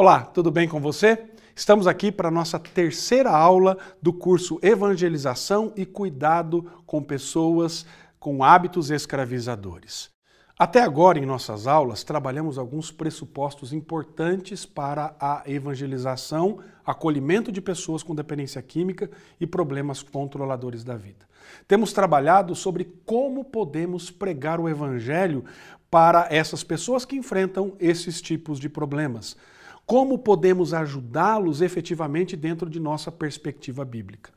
Olá, tudo bem com você? Estamos aqui para a nossa terceira aula do curso Evangelização e Cuidado com Pessoas com Hábitos Escravizadores. Até agora, em nossas aulas, trabalhamos alguns pressupostos importantes para a evangelização, acolhimento de pessoas com dependência química e problemas controladores da vida. Temos trabalhado sobre como podemos pregar o evangelho para essas pessoas que enfrentam esses tipos de problemas. Como podemos ajudá-los efetivamente dentro de nossa perspectiva bíblica.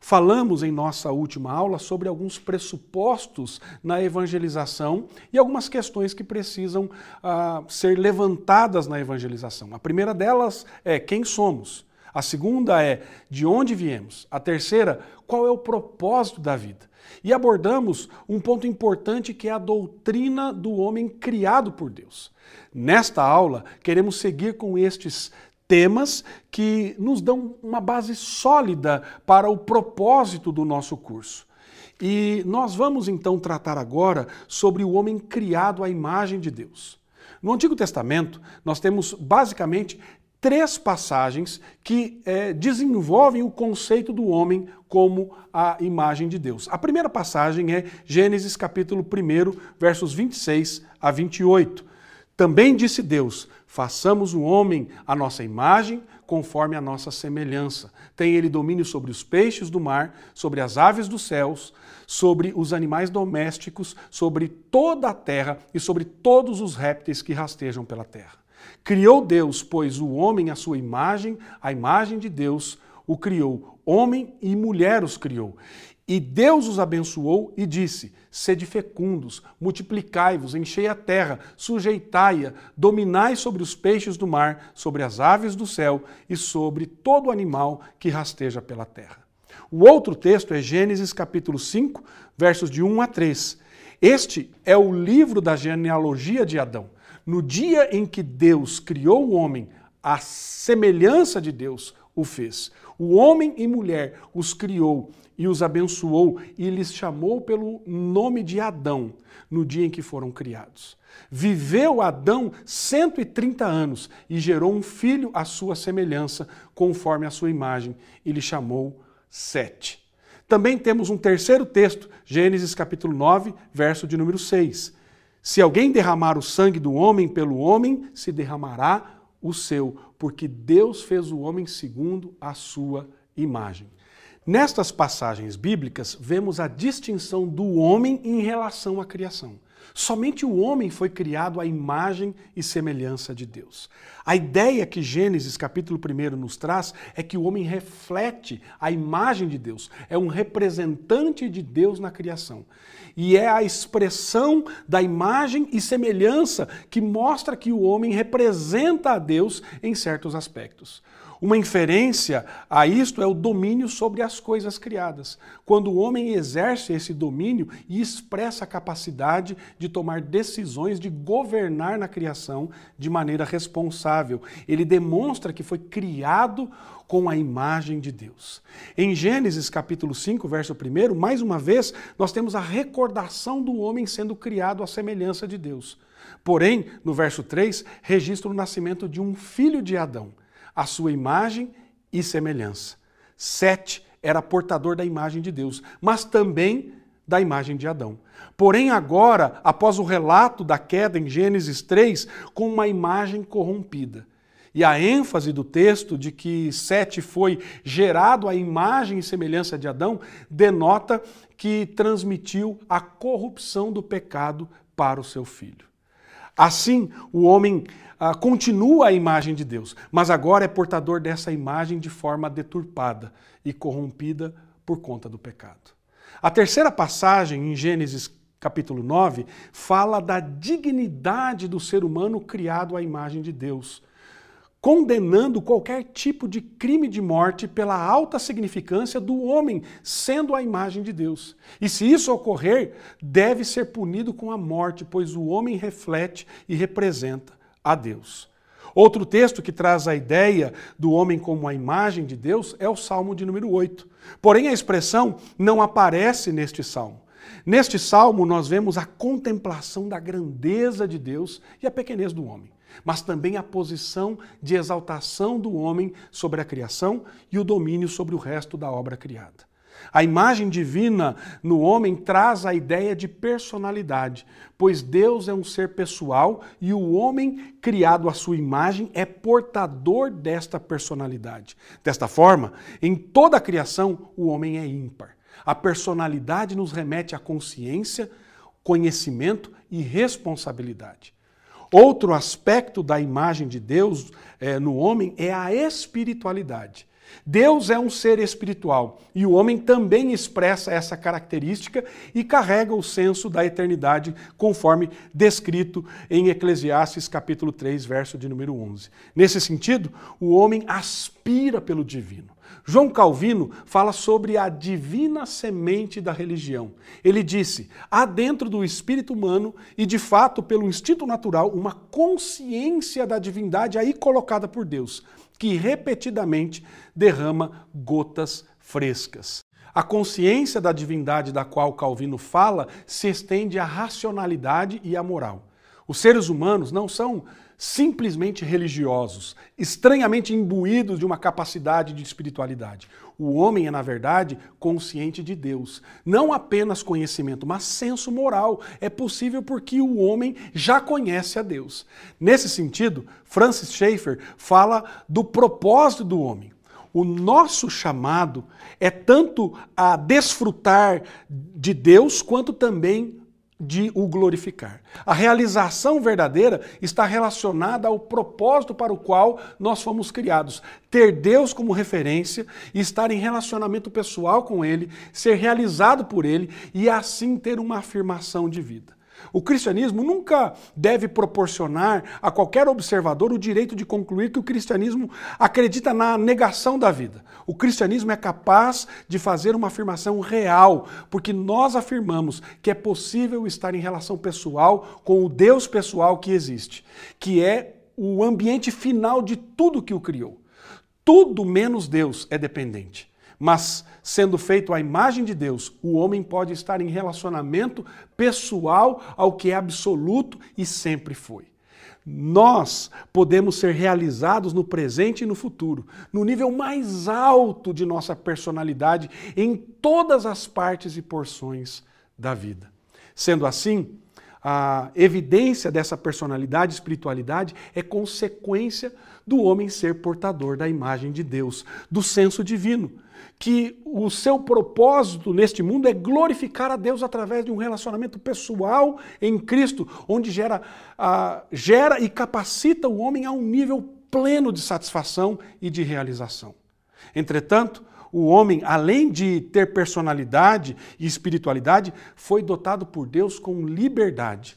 Falamos em nossa última aula sobre alguns pressupostos na evangelização e algumas questões que precisam ah, ser levantadas na evangelização. A primeira delas é quem somos. A segunda é de onde viemos. A terceira, qual é o propósito da vida. E abordamos um ponto importante que é a doutrina do homem criado por Deus. Nesta aula, queremos seguir com estes temas que nos dão uma base sólida para o propósito do nosso curso. E nós vamos então tratar agora sobre o homem criado à imagem de Deus. No Antigo Testamento, nós temos basicamente três passagens que é, desenvolvem o conceito do homem como a imagem de Deus. A primeira passagem é Gênesis capítulo 1, versos 26 a 28. Também disse Deus: façamos o homem à nossa imagem, conforme a nossa semelhança. Tem ele domínio sobre os peixes do mar, sobre as aves dos céus, sobre os animais domésticos, sobre toda a terra e sobre todos os répteis que rastejam pela terra. Criou Deus, pois, o homem à sua imagem, a imagem de Deus o criou. Homem e mulher os criou. E Deus os abençoou e disse: Sede fecundos, multiplicai-vos, enchei a terra, sujeitai-a, dominai sobre os peixes do mar, sobre as aves do céu e sobre todo animal que rasteja pela terra. O outro texto é Gênesis capítulo 5, versos de 1 a 3. Este é o livro da genealogia de Adão. No dia em que Deus criou o homem, a semelhança de Deus o fez. O homem e mulher os criou e os abençoou e lhes chamou pelo nome de Adão no dia em que foram criados. Viveu Adão 130 anos e gerou um filho à sua semelhança, conforme a sua imagem, e lhe chamou Sete. Também temos um terceiro texto, Gênesis capítulo 9, verso de número 6. Se alguém derramar o sangue do homem pelo homem, se derramará o seu, porque Deus fez o homem segundo a sua imagem. Nestas passagens bíblicas, vemos a distinção do homem em relação à criação. Somente o homem foi criado à imagem e semelhança de Deus. A ideia que Gênesis capítulo 1 nos traz é que o homem reflete a imagem de Deus, é um representante de Deus na criação. E é a expressão da imagem e semelhança que mostra que o homem representa a Deus em certos aspectos. Uma inferência a isto é o domínio sobre as coisas criadas. Quando o homem exerce esse domínio e expressa a capacidade de tomar decisões, de governar na criação de maneira responsável, ele demonstra que foi criado com a imagem de Deus. Em Gênesis capítulo 5, verso 1, mais uma vez, nós temos a recordação do homem sendo criado à semelhança de Deus. Porém, no verso 3, registra o nascimento de um filho de Adão a sua imagem e semelhança. Sete era portador da imagem de Deus, mas também da imagem de Adão. Porém, agora, após o relato da queda em Gênesis 3, com uma imagem corrompida. E a ênfase do texto de que Sete foi gerado à imagem e semelhança de Adão denota que transmitiu a corrupção do pecado para o seu filho. Assim, o homem ah, continua a imagem de Deus, mas agora é portador dessa imagem de forma deturpada e corrompida por conta do pecado. A terceira passagem, em Gênesis capítulo 9, fala da dignidade do ser humano criado à imagem de Deus condenando qualquer tipo de crime de morte pela alta significância do homem sendo a imagem de Deus. E se isso ocorrer, deve ser punido com a morte, pois o homem reflete e representa a Deus. Outro texto que traz a ideia do homem como a imagem de Deus é o Salmo de número 8. Porém, a expressão não aparece neste salmo. Neste salmo, nós vemos a contemplação da grandeza de Deus e a pequenez do homem. Mas também a posição de exaltação do homem sobre a criação e o domínio sobre o resto da obra criada. A imagem divina no homem traz a ideia de personalidade, pois Deus é um ser pessoal e o homem, criado à sua imagem, é portador desta personalidade. Desta forma, em toda a criação, o homem é ímpar. A personalidade nos remete à consciência, conhecimento e responsabilidade. Outro aspecto da imagem de Deus é, no homem é a espiritualidade. Deus é um ser espiritual e o homem também expressa essa característica e carrega o senso da eternidade, conforme descrito em Eclesiastes capítulo 3, verso de número 11. Nesse sentido, o homem aspira pelo divino. João Calvino fala sobre a divina semente da religião. Ele disse: há dentro do espírito humano e de fato pelo instinto natural uma consciência da divindade aí colocada por Deus que repetidamente derrama gotas frescas. A consciência da divindade da qual Calvino fala se estende à racionalidade e à moral. Os seres humanos não são simplesmente religiosos, estranhamente imbuídos de uma capacidade de espiritualidade. O homem é, na verdade, consciente de Deus. Não apenas conhecimento, mas senso moral. É possível porque o homem já conhece a Deus. Nesse sentido, Francis Schaeffer fala do propósito do homem. O nosso chamado é tanto a desfrutar de Deus quanto também de o glorificar. A realização verdadeira está relacionada ao propósito para o qual nós fomos criados. Ter Deus como referência, estar em relacionamento pessoal com Ele, ser realizado por Ele e assim ter uma afirmação de vida. O cristianismo nunca deve proporcionar a qualquer observador o direito de concluir que o cristianismo acredita na negação da vida. O cristianismo é capaz de fazer uma afirmação real, porque nós afirmamos que é possível estar em relação pessoal com o Deus pessoal que existe, que é o ambiente final de tudo que o criou. Tudo menos Deus é dependente. Mas, sendo feito à imagem de Deus, o homem pode estar em relacionamento pessoal ao que é absoluto e sempre foi. Nós podemos ser realizados no presente e no futuro, no nível mais alto de nossa personalidade, em todas as partes e porções da vida. Sendo assim, a evidência dessa personalidade, espiritualidade, é consequência do homem ser portador da imagem de Deus, do senso divino que o seu propósito neste mundo é glorificar a Deus através de um relacionamento pessoal em Cristo, onde gera, uh, gera e capacita o homem a um nível pleno de satisfação e de realização. Entretanto, o homem, além de ter personalidade e espiritualidade, foi dotado por Deus com liberdade.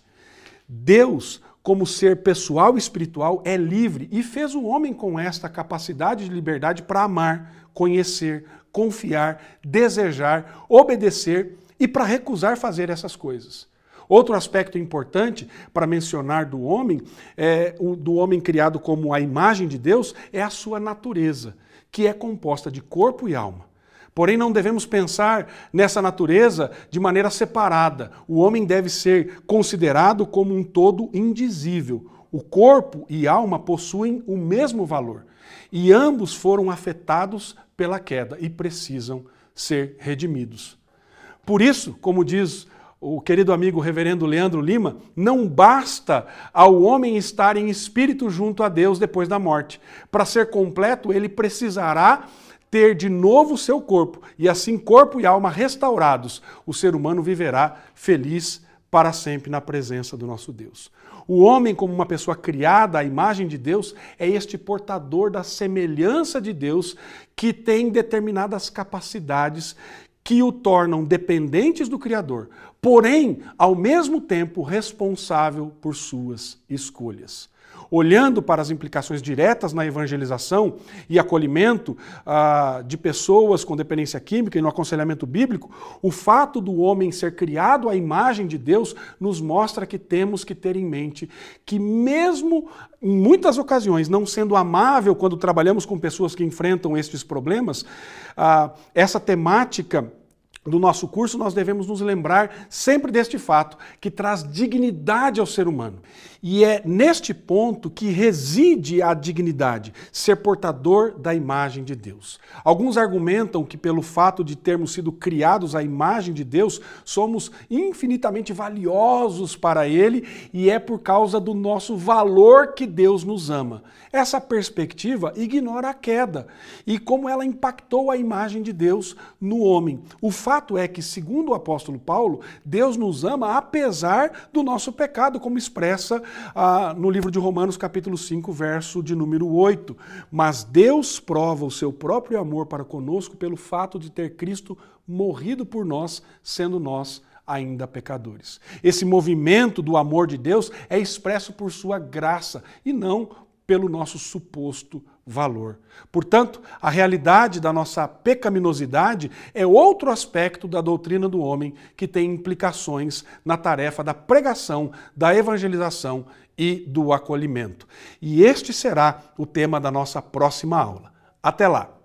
Deus, como ser pessoal e espiritual, é livre e fez o homem com esta capacidade de liberdade para amar, conhecer, confiar, desejar, obedecer e para recusar fazer essas coisas. Outro aspecto importante para mencionar do homem, é, o, do homem criado como a imagem de Deus, é a sua natureza, que é composta de corpo e alma. Porém, não devemos pensar nessa natureza de maneira separada. O homem deve ser considerado como um todo indizível. O corpo e alma possuem o mesmo valor e ambos foram afetados pela queda e precisam ser redimidos. Por isso, como diz o querido amigo reverendo Leandro Lima, não basta ao homem estar em espírito junto a Deus depois da morte. Para ser completo, ele precisará ter de novo seu corpo, e assim corpo e alma restaurados, o ser humano viverá feliz para sempre na presença do nosso Deus. O homem, como uma pessoa criada à imagem de Deus, é este portador da semelhança de Deus que tem determinadas capacidades que o tornam dependentes do Criador, porém, ao mesmo tempo, responsável por suas escolhas olhando para as implicações diretas na evangelização e acolhimento ah, de pessoas com dependência química e no aconselhamento bíblico, o fato do homem ser criado à imagem de Deus nos mostra que temos que ter em mente que, mesmo em muitas ocasiões, não sendo amável quando trabalhamos com pessoas que enfrentam estes problemas, ah, essa temática do nosso curso, nós devemos nos lembrar sempre deste fato, que traz dignidade ao ser humano. E é neste ponto que reside a dignidade, ser portador da imagem de Deus. Alguns argumentam que, pelo fato de termos sido criados à imagem de Deus, somos infinitamente valiosos para Ele e é por causa do nosso valor que Deus nos ama. Essa perspectiva ignora a queda e como ela impactou a imagem de Deus no homem. O fato é que, segundo o apóstolo Paulo, Deus nos ama apesar do nosso pecado, como expressa ah, no livro de Romanos, capítulo 5, verso de número 8. Mas Deus prova o seu próprio amor para conosco pelo fato de ter Cristo morrido por nós, sendo nós ainda pecadores. Esse movimento do amor de Deus é expresso por sua graça e não pelo nosso suposto valor. Portanto, a realidade da nossa pecaminosidade é outro aspecto da doutrina do homem que tem implicações na tarefa da pregação, da evangelização e do acolhimento. E este será o tema da nossa próxima aula. Até lá!